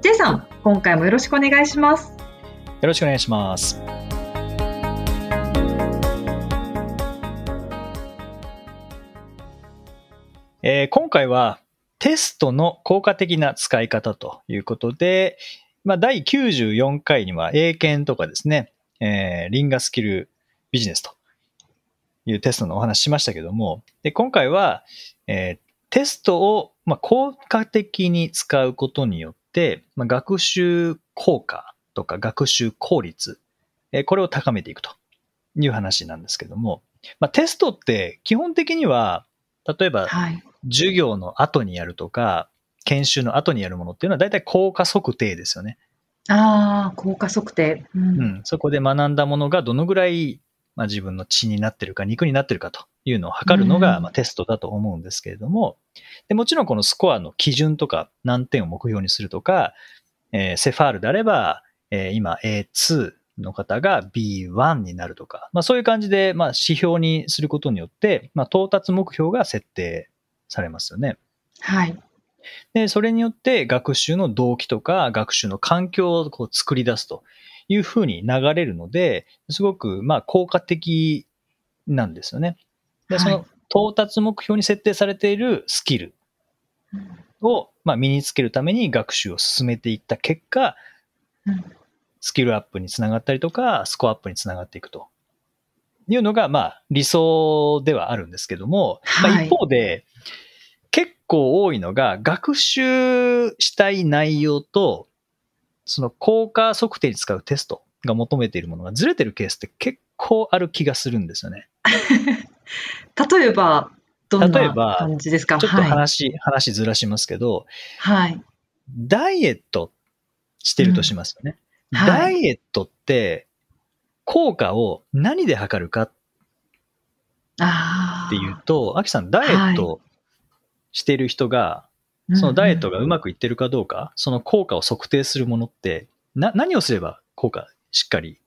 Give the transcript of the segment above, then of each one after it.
J さん、今回もよろしくお願いします。よろしくお願いしますえー今回はテストの効果的な使い方ということで、まあ、第94回には英検とかですね、えーリンガスキルビジネスというテストのお話しましたけども、で今回は、えーテストを、まあ、効果的に使うことによっ、まあ、学習効果とか学習効率、えーこれを高めていくという話なんですけども、まあ、テストって基本的には、例えばはい。授業の後にやるとか、研修の後にやるものっていうのは大体効果測定ですよね。ああ、効果測定。う。うんん。そこで学んだものがどのぐらい、まあ、自分の血になってるか肉になってるかというのを測るのが、うんまあ、テストだと思うんですけれどもで、もちろんこのスコアの基準とか何点を目標にするとか、えーセファールであれば、えー今 A2 の方が B1 になるとか、まあ、そういう感じで、まあ、指標にすることによって、まあ、到達目標が設定されますよね。はい。で、それによって学習の動機とか学習の環境をこう作り出すというふうに流れるので、すごくまあ効果的なんですよね。で、はい。その到達目標に設定されているスキルをまあ身につけるために学習を進めていった結果、うん。スキルアップにつながったりとか、スコアアップにつながっていくと。いうのがまあ理想ではあるんですけども、まあはい。一方で、結構多いのが、学習したい内容と、その効果測定に使うテストが求めているものがずれてるケースって結構ある気がするんですよね。例えば、どんな例えば感じですか？ちょっとはい。話、話ずらしますけど、はい。ダイエットしてるとしますよね。うんはいダイエットって、効果を何で測るかっああ。ていうと、アキさん、ダイエットしてる人が、そのダイエットがうまくいってるかどうか、その効果を測定するものって、な、何をすれば効果しっかり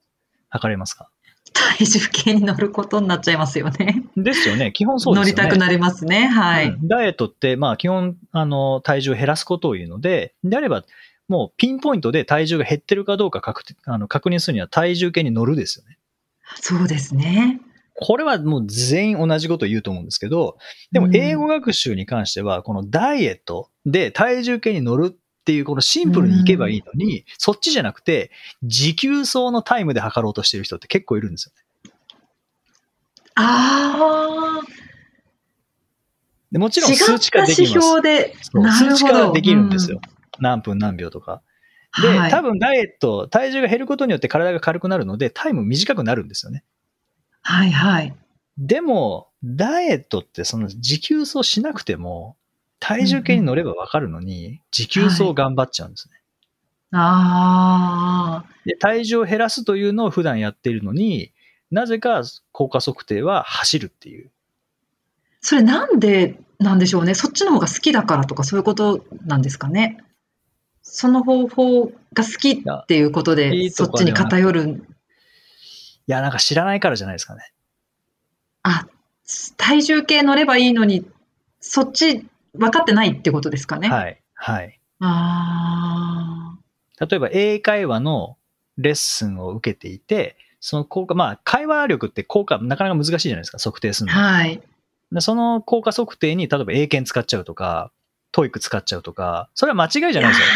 測れますか？体重計に乗ることになっちゃいますよね。ですよね。基本そうですよね。乗りたくなりますね。はい。うんダイエットって、まあ基本、あの、体重を減らすことを言うので、であれば、もうピンポイントで体重が減ってるかどうか確定あの確認するには体重計に乗るですよね。そうですね。これはもう全員同じことを言うと思うんですけど、でもうん英語学習に関しては、このダイエットで体重計に乗るっていう、このシンプルにいけばいいのに、そっちじゃなくて、持久走のタイムで測ろうとしてる人って結構いるんですよね。ああ。でもちろん違数値化できます。標で。数値化できるんですよ。。何分何秒とか。で、うんはい多分ダイエット、体重が減ることによって体が軽くなるので、タイム短くなるんですよね。はいはい。でも、ダイエットってその持久走しなくても、体重計に乗ればわかるのに、持久走を頑張っちゃうんですね。ああ。で、体重を減らすというのを普段やっているのに、なぜか効果測定は走るっていう。それなんでなんでしょうね？そっちの方が好きだからとかそういうことなんですかね？その方法が好きっていうことで、そっちに偏る。いや、なんか知らないからじゃないですかね。あ、体重計乗ればいいのに、そっち分かってないってことですかね。はい。はい。あ例えば英会話のレッスンを受けていて、その効果、まあ、会話力って効果なかなか難しいじゃないですか、測定するあ。の。はい。でその効果測定に、例えば英検使っちゃうとか、 TOEIC 使っちゃうとか、それは間違いじゃないですよ。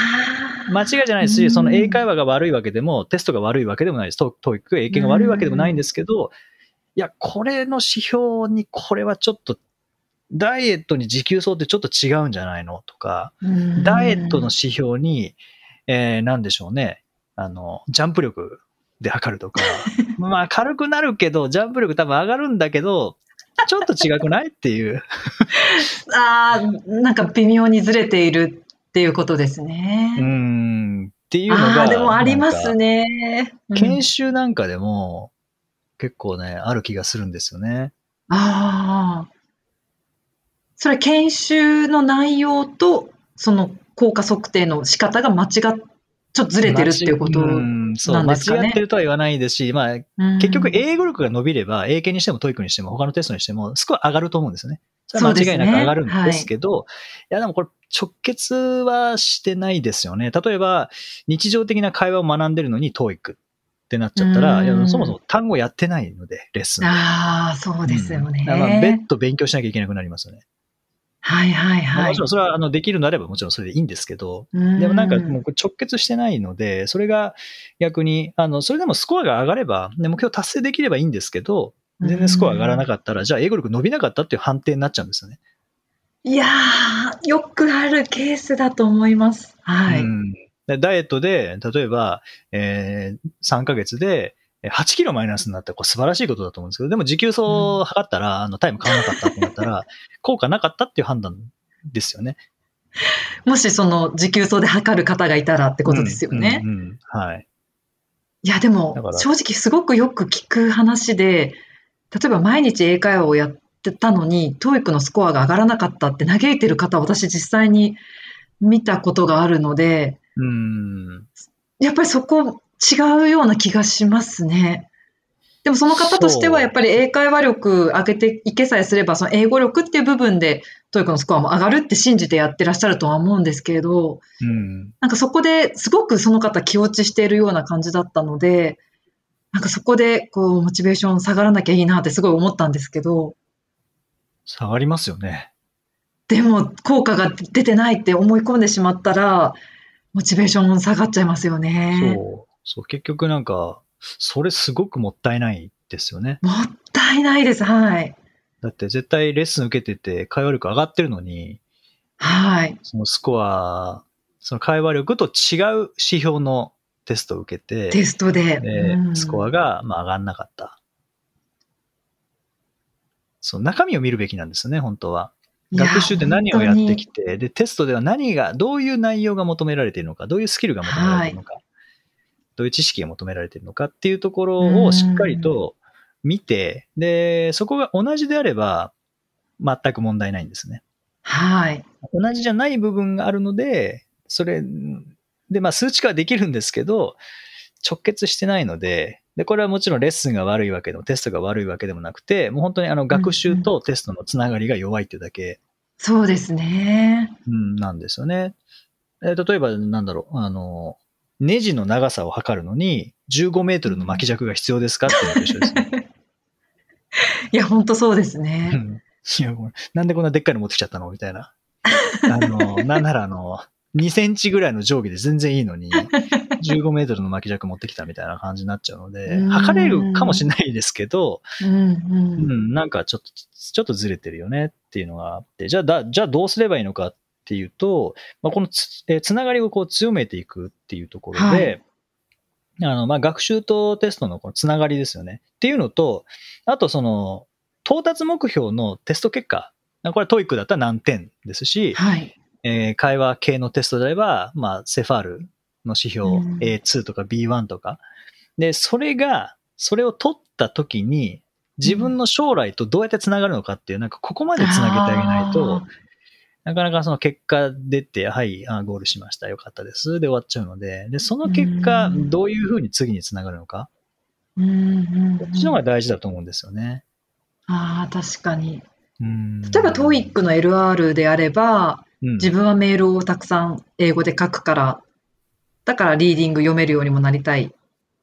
間違いじゃないですし、その英会話が悪いわけでも、テストが悪いわけでもないです。ト TOEIC、英検が悪いわけでもないんですけど、いや、これの指標にこれはちょっと、ダイエットに持久走ってちょっと違うんじゃないのとか、うん。ダイエットの指標に、えー、なんでしょうね、あの、ジャンプ力で測るとか、まあ軽くなるけど、ジャンプ力多分上がるんだけど、ちょっと違くないっていう。ああ、なんか微妙にずれているっっていうことですね。うん。っていうのが。でもありますね。研修なんかでも、結構ね、ある気がするんですよね。ああ。それ研修の内容と、その効果測定の仕方が間違っ、ちょっとずれてるっていうこと。うんそう、間なんですかね違ってるとは言わないですし、まあ、うん結局英語力が伸びれば、英検にしても TOEIC にしても他のテストにしても、スコア上がると思うんですよね。それは間違いなく上がるんですけど、い、やでもこれ直結はしてないですよね。例えば、日常的な会話を学んでるのに TOEIC ってなっちゃったら、うんいやそもそも単語やってないので、レッスンで。ああ、そうですよね。うんだから別途勉強しなきゃいけなくなりますよね。はいはいはいまあもちろん。それはあのできるのであればもちろんそれでいいんですけど、ででもなんかもう直結してないので、それが逆に、あの、それでもスコアが上がれば、ね、目標達成できればいいんですけど、全然スコア上がらなかったら、じゃあ英語力伸びなかったっていう判定になっちゃうんですよね。いやー、よくあるケースだと思います。はい。ダイエットで、例えば、えー3ヶ月でえー8キロマイナスになったらこれ素晴らしいことだと思うんですけど、でも持久走を測ったら、あのタイム変わらなかったってなったら、効果なかったっていう判断ですよね。もしその持久走で測る方がいたらってことですよね。うんうんうんはい。いや、でも正直すごくよく聞く話で、例えば毎日英会話をやってたのに、TOEIC のスコアが上がらなかったって嘆いてる方、私実際に見たことがあるので、うん。やっぱりそこ違うような気がしますね。でもその方としてはやっぱり英会話力上げていけさえすれば、その英語力っていう部分で TOEIC のスコアも上がるって信じてやってらっしゃるとは思うんですけれど、うん。なんかそこですごくその方気落ちしているような感じだったので、なんかそこでこうモチベーション下がらなきゃいいなってすごい思ったんですけど、下がりますよね。でも効果が出てないって思い込んでしまったら、モチベーション下がっちゃいますよね。そう。そう、結局なんか、それすごくもったいないですよね。もったいないです。はい。だって絶対レッスン受けてて会話力上がってるのに、はい。そのスコア、その会話力と違う指標のテストを受けて、テストで。でうんスコアがまあ上がんなかった。そう、中身を見るべきなんですよね、本当は。学習で何をやってき本て、で、テストでは何が、どういう内容が求められているのか、どういうスキルが求められているのか、どういう知識が求められているのかっていうところをしっかりと見て、で、そこが同じであれば、全く問題ないんですね。はい。同じじゃない部分があるので、それ、で、まあ数値化はできるんですけど、直結してないので、で、これはもちろんレッスンが悪いわけでも、テストが悪いわけでもなくて、もう本当にあの学習とテストのつながりが弱いっていうだけ、そうですね。うん、なんですよね。えー例えば、なんだろう、あの、ネジの長さを測るのに、15メートルの巻き尺が必要ですかっていうのと一緒ですね。いや、本当そうですうね。んいや、これなんでこんなでっかいの持ってきちゃったのみたいな。あの、なんならあの、2センチぐらいの定規で全然いいのに、15メートルの巻き尺持ってきたみたいな感じになっちゃうのでう、ん測れるかもしれないですけど、うんう。うんん、なんかちょっと、ちょっとずれてるよねっていうのがあって、じゃあ、だじゃあどうすればいいのかっていうと、まあ、このつ,、えーつながりをこう強めていくっていうところで、はいあの、まあ、学習とテストのこのつながりですよね。っていうのと、あとその、到達目標のテスト結果。これは TOEIC だったら何点ですし、はい。えー会話系のテストであれば、まあ、 CEFR の指標、うん。A2 とか B1 とか。で、それが、それを取った時に、自分の将来とどうやってつながるのかっていう、なんかここまでつなげてあげないと、なかなかその結果出て、はい、あゴールしました、よかったです、で終わっちゃうので、で、その結果、うん。どういうふうに次につながるのか、こっちの方が大事だと思うんですよね。ああ、確かに。うん。例えば TOEIC の LR であれば、うん。自分はメールをたくさん英語で書くから、だからリーディング読めるようにもなりたい、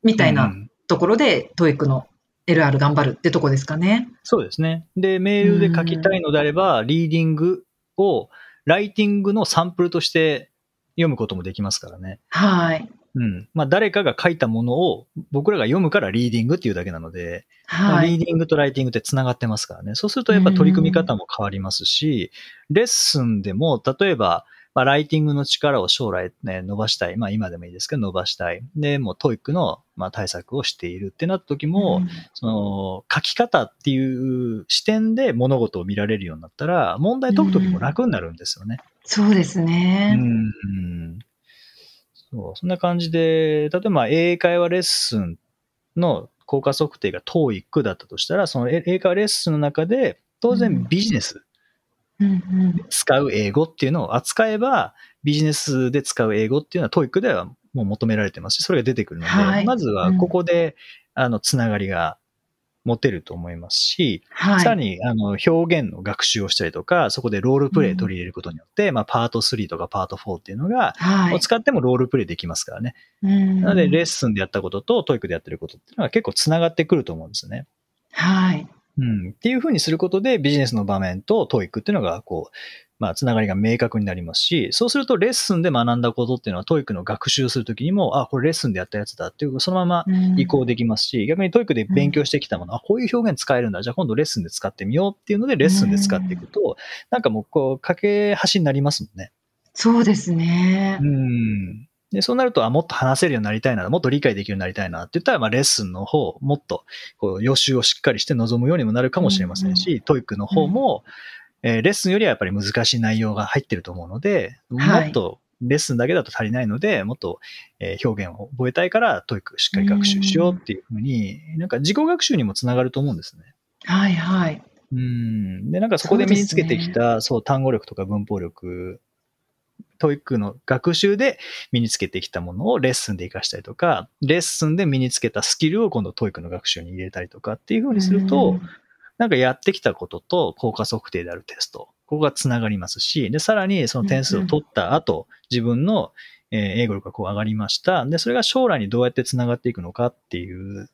みたいうなんところで TOEIC の LR 頑張るってとこですかね。そうですね。で、メールで書きたいのであれば、リーディングを、ライティングのサンプルとして読むこともできますからね。はい。うん。まあ、誰かが書いたものを僕らが読むからリーディングっていうだけなので、まあはい。リーディングとライティングって繋がってますからね。そうするとやっぱ取り組み方も変わりますし、レッスンでも、例えばまあ、ライティングの力を将来ね、伸ばしたい。まあ、今でもいいですけど、伸ばしたい。で、もう、 TOEIC の、まあ、対策をしているってなった時も、うんその、書き方っていう視点で物事を見られるようになったら、問題解く時も楽になるんですよね。そうですうね。ん。そう、そんな感じで、例えば英会話レッスンの効果測定が TOEIC だったとしたら、その英英会話レッスンの中で、当うん然ビジネス、うんうん使う英語っていうのを扱えば、ビジネスで使う英語っていうのは TOEIC ではもう求められてますし、それが出てくるので、はいまずはここで、あの、つながりが持てると思いますし、はい。さらに、あの、表現の学習をしたりとか、そこでロールプレイ取り入れることによって、まあ、パート3とかパート4っていうのが、はいを。使ってもロールプレイできますからね。ななので、レッスンでやったことと TOEIC でやってることっていうのは結構つながってくると思うんですよね。はい。うん。っていうふうにすることでビジネスの場面と TOEIC っていうのが、こう、まあ、つながりが明確になりますし、そうするとレッスンで学んだことっていうのは TOEIC の学習するときにも、あ、これレッスンでやったやつだっていう、そのまま移行できますし、逆に TOEIC で勉強してきたもの、あ、こういう表現使えるんだ。じゃあ今度レッスンで使ってみようっていうので、レッスンで使っていくと、なんかもう、こう、架け橋になりますもんね。そうですねう。ん。で、そうなると、あ、もっと話せるようになりたいな、もっと理解できるようになりたいなって言ったら、まあ、レッスンの方、もっと、こう、予習をしっかりして臨むようにもなるかもしれませんし、 TOEIC の方も、えーレッスンよりはやっぱり難しい内容が入ってると思うので、はいもっと、レッスンだけだと足りないので、もっと、えー表現を覚えたいから、 TOEIC しっかり学習しようっていうふうに、なんか自己学習にもつながると思うんですね。はいはい。うん。で、なんかそこで身につけてきた、そう,、単語力とか文法力、 TOEIC の学習で身につけてきたものをレッスンで活かしたりとか、レッスンで身につけたスキルを今度 TOEIC の学習に入れたりとかっていうふうにすると、なんかやってきたことと効果測定であるテスト、ここがつながりますし、で、さらにその点数を取った後、自分のえー英語力がこう上がりました。で、それが将来にどうやってつながっていくのかっていう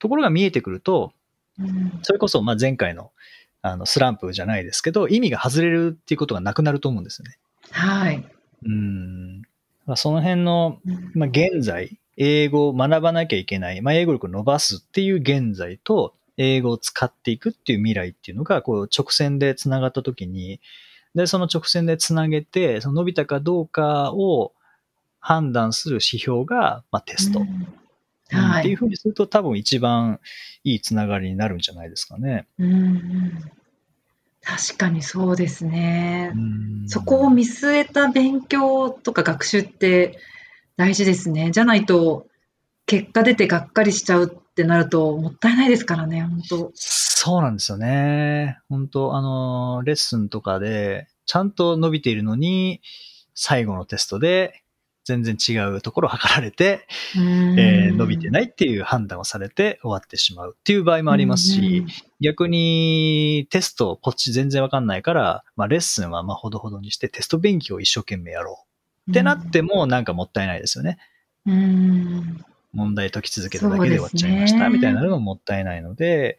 ところが見えてくると、うんそれこそ、まあ、前回の、あの、スランプじゃないですけど、意味が外れるっていうことがなくなると思うんですよね。はい。うん。まあその辺の、うんまあ、現在、英語を学ばなきゃいけない、まあ、英語力を伸ばすっていう現在と、英語を使っていくっていう未来っていうのが、こう、直線で繋がったときに、で、その直線で繋げて、その伸びたかどうかを判断する指標が、まあ、テスト。うん。っていうふうにすると多分一番いいつながりになるんじゃないですかね。うんうん確かにそうですね。うんそこを見据えた勉強とか学習って大事ですね。じゃないと、結果出てがっかりしちゃうってなると、もったいないですからね、本当。そうなんですよね。本当あの、レッスンとかで、ちゃんと伸びているのに、最後のテストで全然違うところを測られて、えー伸びていないっていう判断をされて終わってしまうっていう場合もありますし、逆にテストこっち全然わかんないから、まあレッスンはまあほどほどにしてテスト勉強を一生懸命やろう。ってなってもなんかもったいないですよね。うん、問題解き続けただけで終わっちゃいました、みたいなのももったいないので、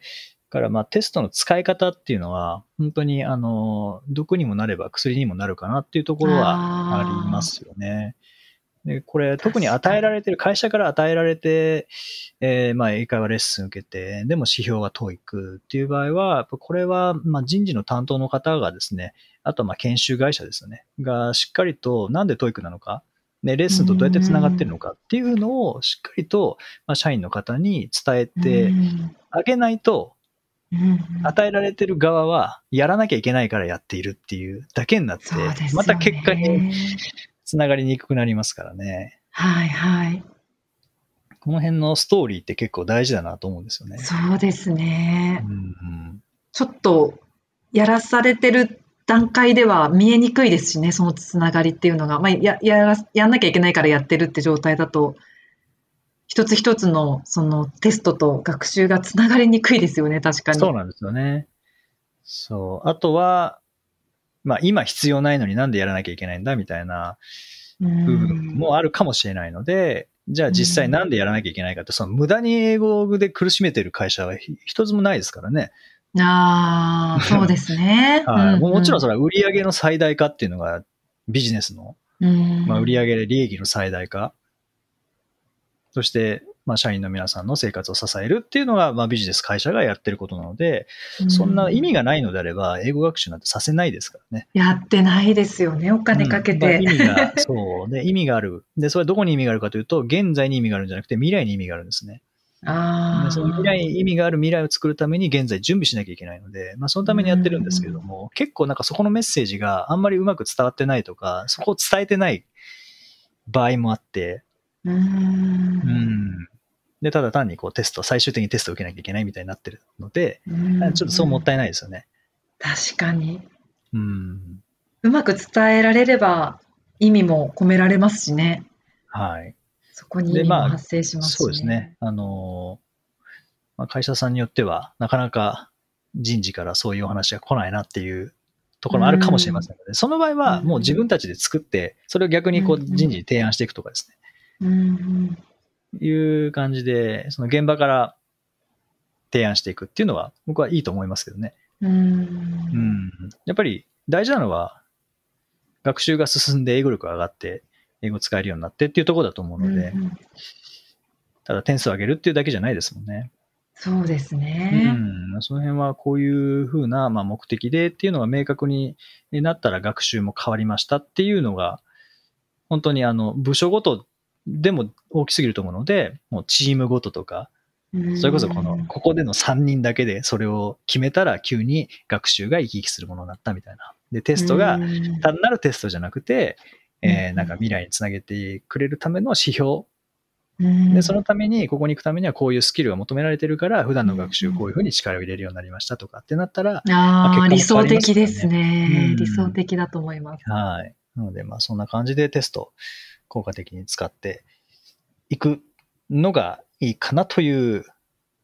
だからまあテストの使い方っていうのは、本当にあの、毒にもなれば薬にもなるかなっていうところはありますよね。で、これ特に与えられてる、会社から与えられて、えーまあ英会話レッスン受けて、でも指標は TOEIC っていう場合は、これはまあ人事の担当の方がですね、あとはまあ研修会社ですよね、がしっかりとなんで TOEIC なのか、ね、レッスンとどうやって繋がってるのかっていうのをしっかりと、まあ、社員の方に伝えてうん。あげないと、うん。与えられてる側はやらなきゃいけないからやっているっていうだけになってまた結果につながりにくくなりますからね。はいはい。この辺のストーリーって結構大事だなと思うんですよね。そうですねう。んちょっとやらされてる段階では見えにくいですしね、そのつながりっていうのが。まあ、や、やら、やんなきゃいけないからやってるって状態だと、一つ一つのそのテストと学習がつながりにくいですよね、確かに。そうなんですよね。そう。あとは、まあ今必要ないのになんでやらなきゃいけないんだみたいな部部分もあるかもしれないので、じゃあ実際なんでやらなきゃいけないかって、その無駄に英語で苦しめてる会社はひ一つもないですからね。ああ、そうですね。はいもうもちろんそれ、れは売上の最大化っていうのがビジネスの、うんまあ、売上で利益の最大化。そして、まあ、社員の皆さんの生活を支えるっていうのが、まあ、ビジネス会社がやってることなので、そんな意味がないのであれば、英語学習なんてさせないですからね。やってないですよね、お金かけて。うんまあ、意味が、そう。で、意味がある。で、それはどこに意味があるかというと、現在に意味があるんじゃなくて、未来に意味があるんですね。あその未来に意味がある未来を作るために現在準備しなきゃいけないので、まあ、そのためにやってるんですけれども、結構なんかそこのメッセージがあんまりうまく伝わってないとか、そこを伝えてない場合もあって、うんうん。で、ただ単にこうテスト、最終的にテストを受けなきゃいけないみたいになってるので、うんちょっとそうもったいないですよね。確かに。うん。うまく伝えられれば意味も込められますしね。はい。そこに意味も発生しますし、ねそうですね。あのー、まあ、会社さんによっては、なかなか人事からそういうお話が来ないなっていうところもあるかもしれませんので、その場合はもう自分たちで作って、それを逆にこううん人事に提案していくとかですね。うんいう感じで、その現場から提案していくっていうのは、僕はいいと思いますけどね。うん。やっぱり大事なのは、学習が進んで英語力が上がって、英語使えるようになってっていうところだと思うので、うんただ点数を上げるっていうだけじゃないですもんね。そうですうね。ん。その辺はこういうふうな、まあ、目的でっていうのが明確になったら学習も変わりましたっていうのが、本当にあの、部署ごとでも大きすぎると思うので、もうチームごととか、それこそこの、ここでの3人だけでそれを決めたら急に学習が生き生きするものになったみたいな。で、テストがうん単なるテストじゃなくて、えうんーなんか未来につなげてくれるための指標。うんで、そのために、ここに行くためにはこういうスキルが求められてるから、普段の学習こういうふうに力を入れるようになりましたとかってなったら、ああ、理想的ですねうん。理想的だと思います。はい。なので、まあそんな感じでテスト効果的に使っていくのがいいかなという、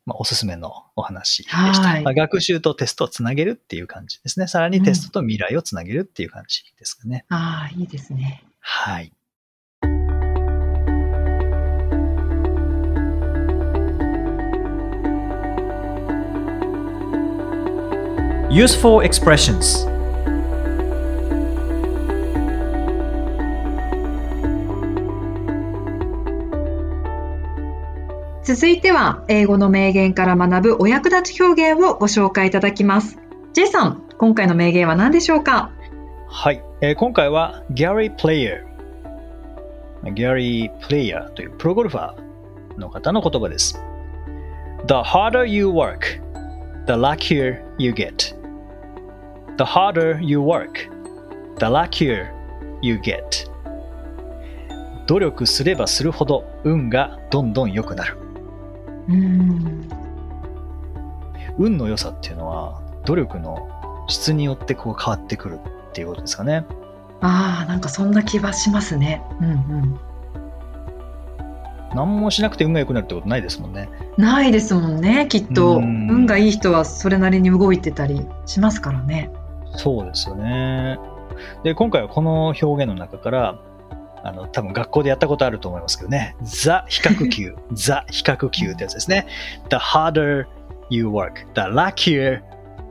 まあ、おすすめのお話でした。はいまあ、学習とテストをつなげるっていう感じですね。さらにテストと未来をつなげるっていう感じですかね。ああ、いいですね。はい。Useful expressions 続いては、英語の名言から学ぶお役立ち表現をご紹介いただきます。J さん、今回の名言は何でしょうか？はい。えー今回は Gary Player。Gary Player というプロゴルファーの方の言葉です。The harder you work, the luckier you get. The harder you work, the luckier you get. 努力すればするほど運がどんどん良くなる。うん。運の良さっていうのは努力の質によってこう変わってくるっていうことですかね。ああ、なんかそんな気はしますね。うんうん。何もしなくて運が良くなるってことないですもんね。ないですもんね、きっと。うん運がいい人はそれなりに動いてたりしますからね。そうですよね。で、今回はこの表現の中から、あの、多分学校でやったことあると思いますけどね。ザ比較級。ザ比較級ってやつですね。The harder you work, the luckier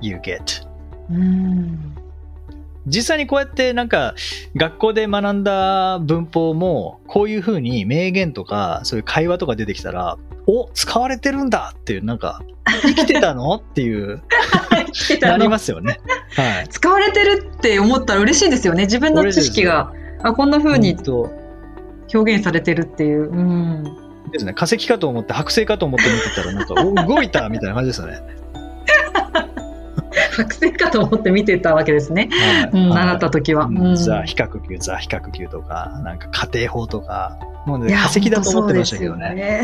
you get. うん。実際にこうやってなんか学校で学んだ文法もこういうふうに名言とかそういう会話とか出てきたらお使われてるんだっていうなんか生きてたのっていう なりますよね。はい。使われてるって思ったら嬉しいですよね。自分の知識が、あ、こんな風に本当表現されてるっていう。うん。ですね。化石かと思って、剥製かと思って見てたら、なんか、お動いたみたいな感じですよね。白線かと思って見てたわけですね。はいうん、はい習った時は。うんうんザ・比較級、ザ・比較級とか、なんか家庭法とか、もうね、化石だと思ってましたけどね。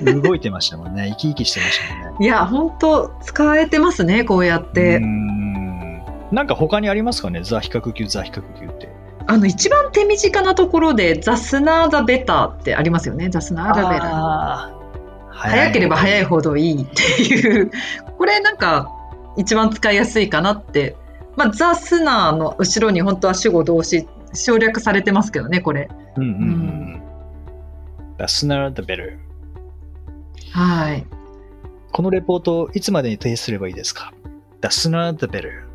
ね動いてましたもんね。生き生きしてましたもんね。いや、本当使えてますね、こうやっうて。んなんか他にありますかね？ザ・比較級、ザ・比較級って。あの、一番手短なところで、ザスナーザベターってありますよね。ザスナーザベター。早ければ早いいほどいいっていう。これなんか、一番使いやすいかなって。まあ、ザスナーの後ろに本当は主語動詞省略されてますけどね、これ。うんうんうんうん。The sooner the better. はい。このレポートをいつまでに提出すればいいですか ?The sooner the better.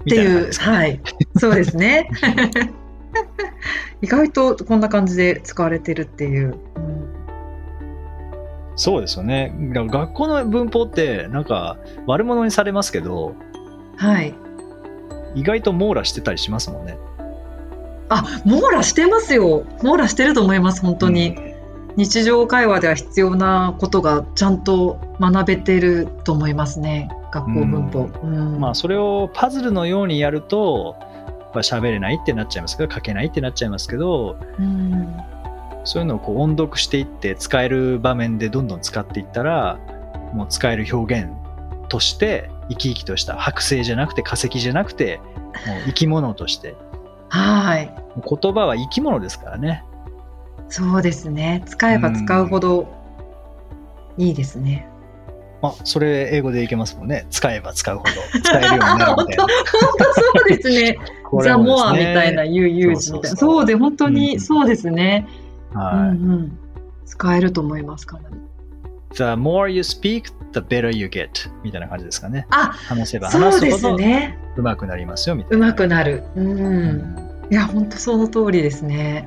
っていう、はい。そうですね。意外とこんな感じで使われてるっていう。うんそうですよね。学校の文法って、なんか悪者にされますけど、はい。意外と網羅してたりしますもんね。あ、網羅してますよ。網羅してると思います、本当に。日常会話では必要なことがちゃんと学べてると思いますね。学校文法。うんまあ、それをパズルのようにやると、まあ喋れないってなっちゃいますけど、書けないってなっちゃいますけど、うんそういうのをこう音読していって使える場面でどんどん使っていったら、もう使える表現として生き生きとした剥製じゃなくて化石じゃなくて、もう生き物として。はい。言葉は生き物ですからね。そうですね。使えば使うほどいいですね。あ、それ英語でいけますもんね。使えば使うほど使えるようになるみたいな。本当そうですね。すねモアみたいな、ユーユージみたいな。そうで、本当うんにそうですね。うんはい。うん。使えると思います、かなり。The more you speak, the better you get みたいな感じですかね。あ、話せばそうです話すほどね。上手くなりますよみたいうな。まくなる。うん。いや、本当その通りですね。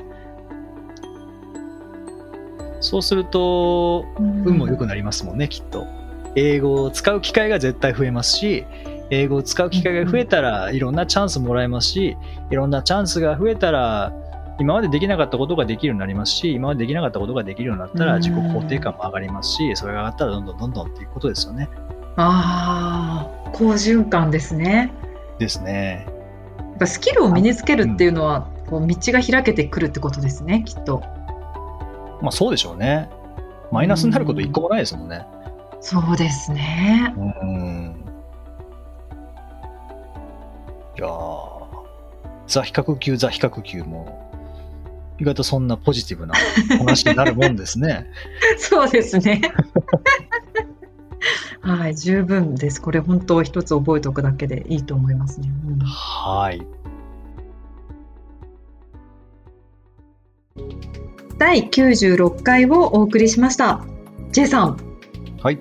そうすると、うん運も良くなりますもんね、きっと。英語を使う機会が絶対増えますし、英語を使う機会が増えたらいろんなチャンスもらえますし、いろんなチャンスが増えたら、今までできなかったことができるようになりますし、今までできなかったことができるようになったうんら自己肯定感も上がりますし、それが上がったらどんどんどんどんっていうことですよね。ああ、好循環ですね。ですね。やっぱスキルを身につけるっていうのは、こう道が開けてくるってことですね、きっと。まあそうでしょうね。マイナスになること一個もないですもんね。そうですね。うん。いやーザ比較級、ザ比較級も、意外とそんなポジティブな話になるもんですね。そうですね。はい、十分です。これ本当一つ覚えておくだけでいいと思いますね。うんはい。第96回をお送りしました。J さん、はい。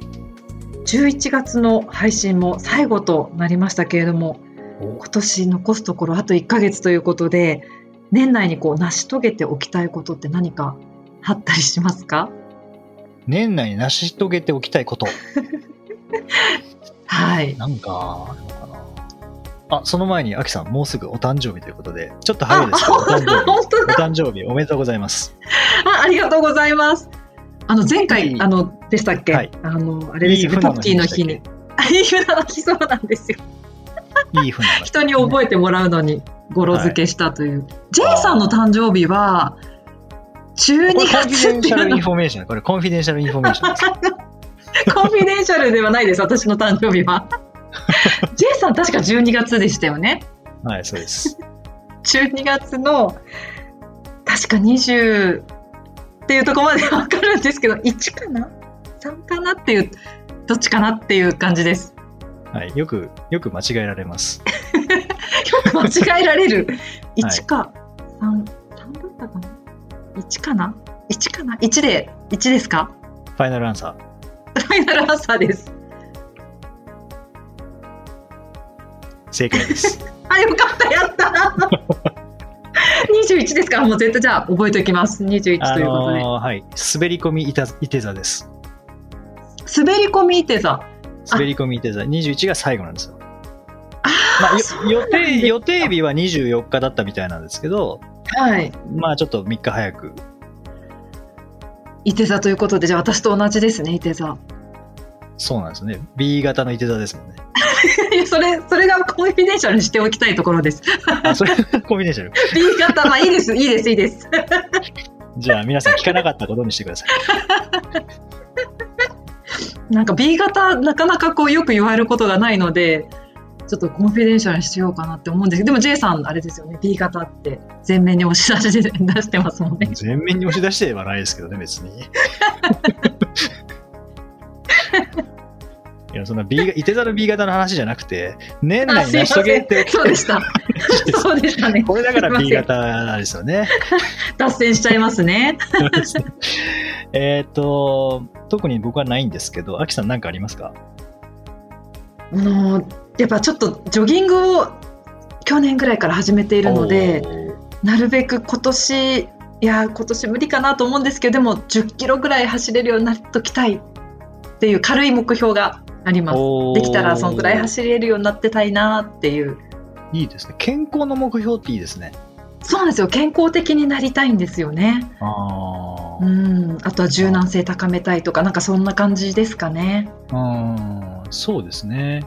11月の配信も最後となりましたけれども、お今年残すところあと1ヶ月ということで、年内にこう成し遂げておきたいことって何かあったりしますか？年内に成し遂げておきたいこと。はい。なんか、あその前に、アキさん、もうすぐお誕生日ということで、ちょっと早いですけど、お誕生日。お誕生日おめでとうございます。あありがとうございます。あの前い回いあのでしたっけ？はいあのあれですよね。いい船のポッキーの日に。あいい船の日そうなんですよ。いい船の人に覚えてもらうのに語呂付けしたという。J さんの誕生日は12これコンフィ月ってデンシャルインいうのフォメーション。これコンフィデンシャルインフォメーションです。コンフィデンシャルではないです。私の誕生日は。J さん確か12月でしたよね。はい、そうです。12月の確か20っていうところまでわかるんですけど1かな？3かなっていうどっちかなっていう感じです。はい、よく、よく間違えられます。よく間違えられる。1か、3、3だったかな ?1 かな ?1 かな ?1 で、1ですか？ファイナルアンサー。ファイナルアンサーです。正解です。あ、よかった、やった 21ですか？もう絶対じゃあ覚えておきます。21あということで。のーはい、滑り込みいたいて座です。滑り込みいて座。滑り込みいて座、21が最後なんですよ。あまあ、予定予定日は24日だったみたいなんですけど、はい。まあちょっと3日早く。いて座ということで、じゃあ私と同じですね、いて座。そうなんですね。B 型のいて座ですもんね。それ、それが confiden tial にしておきたいところです。あ、それコンビネーション。B 型、まあいいです、いいです、いいです。じゃあ皆さん聞かなかったことにしてください。なんか B 型、なかなかこうよく言われることがないので、ちょっと confidential にしようかなって思うんですけど、でも J さん、あれですよね、B 型って前面に押し出しで出してますもんね。全面に押し出してはないですけどね、別に。いや、そんな B が、いて座の B 型の話じゃなくて、年内に成し遂げてそうでした。そうでしたね。これだから B ません型ですよね。脱線しちゃいますね。えっと、特に僕はないんですけど、アキさん何かありますか？あのやっぱちょっとジョギングを去年ぐらいから始めているので、なるべく今年いやー今年無理かなと思うんですけどでも10キロぐらい走れるようになっときたいっていう軽い目標がありますできたらそのぐらい走れるようになってたいなっていういいですね。健康の目標っていいですね。そうなんですよ健康的になりたいんですよねああ。うんあとは柔軟性高めたいとかなんかそんな感じですかねうん、そうですね。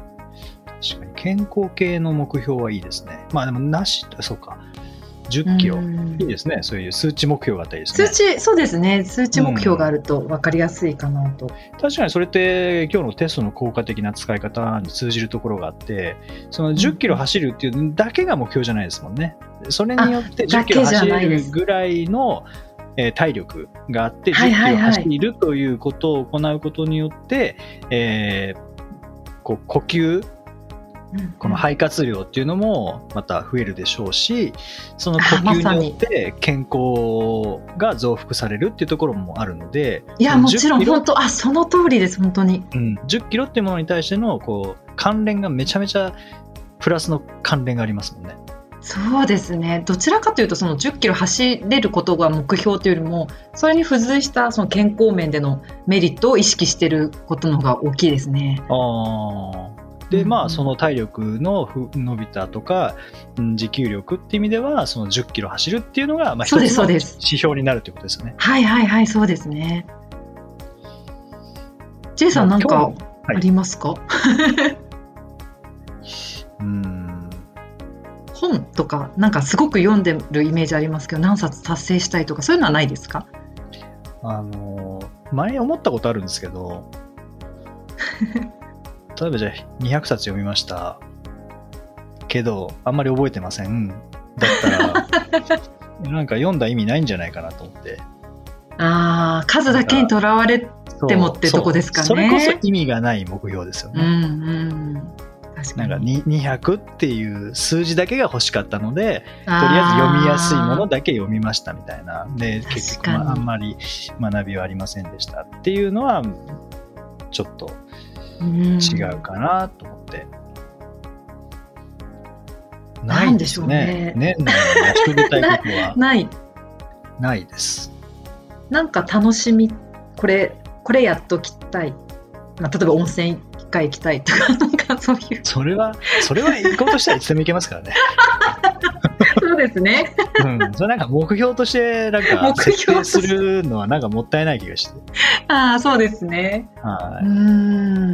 確かに健康系の目標はいいですね。まあでもなし、そうか。10キロ。うんいいですね。そういう数値目標があったりですね数。値そうですね数値目標があると分かりやすいかなと、確かにそれって今日のテストの効果的な使い方に通じるところがあって、その10キロ走るっていうだけが目標じゃないですもんね。それによって10キロ走るぐらいの、えー体力があって、10はいはいはいキロ走るということを行うことによって、えーこう呼吸、この肺活量っていうのもまた増えるでしょうし、その呼吸によって健康が増幅されるっていうところもあるので、いやもちろん10キロ本当あその通りです本当に。うん、10キロっていうものに対してのこう関連がめちゃめちゃプラスの関連がありますもんね。そうですね。どちらかというとその10キロ走れることが目標というよりもそれに付随したその健康面でのメリットを意識していることの方が大きいですね。あでうんまあその体力のふ伸びたとかうん持久力っていう意味ではその10キロ走るっていうのがまあ一つの指標になるということですよね。はいはいはいそうですね。J さんなんかまありますか、うん。本とかなんかすごく読んでるイメージありますけど何冊達成したいとかそういうのはないですか？あの前思ったことあるんですけど 例えばじゃあ200冊読みました。けどあんまり覚えてません。だったら なんか読んだ意味ないんじゃないかなと思って。あー数だけにとらわれそうでもってとこですかね。それこそ意味がない目標ですようんね、うん。確かに。なんかに200っていう数字だけが欲しかったのでとりあえず読みやすいものだけ読みましたみたいな。で結局、まあ、あんまり学びはありませんでした。っていうのはちょっと違うかなと思って。なんでしょうね年内に成し遂げたいことは ないないです。なんか楽しみこれこれやっときたい、まあ、例えば温泉一回行きたいとか なんかそういうそれは、それは行こうとしたらいつでも行けますからね。そうですねうん。それなんか目標として、なんか設定するのはなんかもったいない気がして。ああそうですねはい。うーん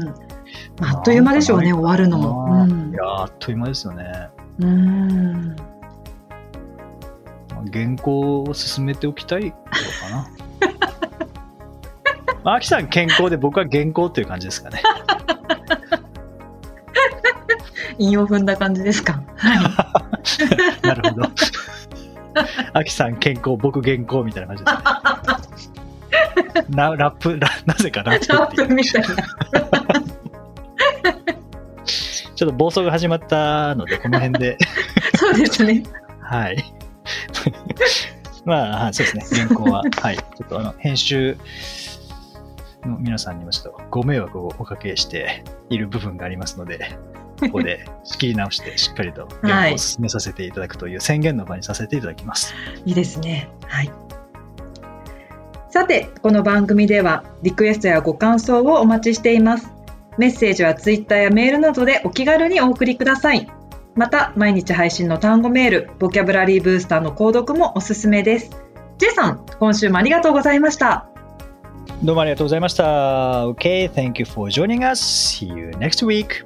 まああっという間でしょうね終わるのもうんいやーあっという間ですよね。うーん原稿を進めておきたいことかな。まあ、秋さん健康で僕は原稿っていう感じですかね。韻を踏んだ感じですか？はい なるほど。秋さん健康、僕原稿みたいな感じですね。なラップラ、なぜかラップラッっていう。プみたいなちょっと暴走が始まったので、この辺で。そうですねはい。まあ、はいそうですね、原稿は。はい。ちょっとあの、編集の皆さんにもちょっとご迷惑をおかけしている部分がありますので、ここで仕切り直して、しっかりと原稿を進めさせていただくという宣言の場にさせていただきます。いいですね。はい。さて、この番組ではリクエストやご感想をお待ちしています。メッセージはツイッターやメールなどでお気軽にお送りください。また、毎日配信の単語メール、ボキャブラリーブースターの購読もおすすめです。J さん、今週もありがとうございました。どうもありがとうございました。Okay, thank you for joining us. See you next week.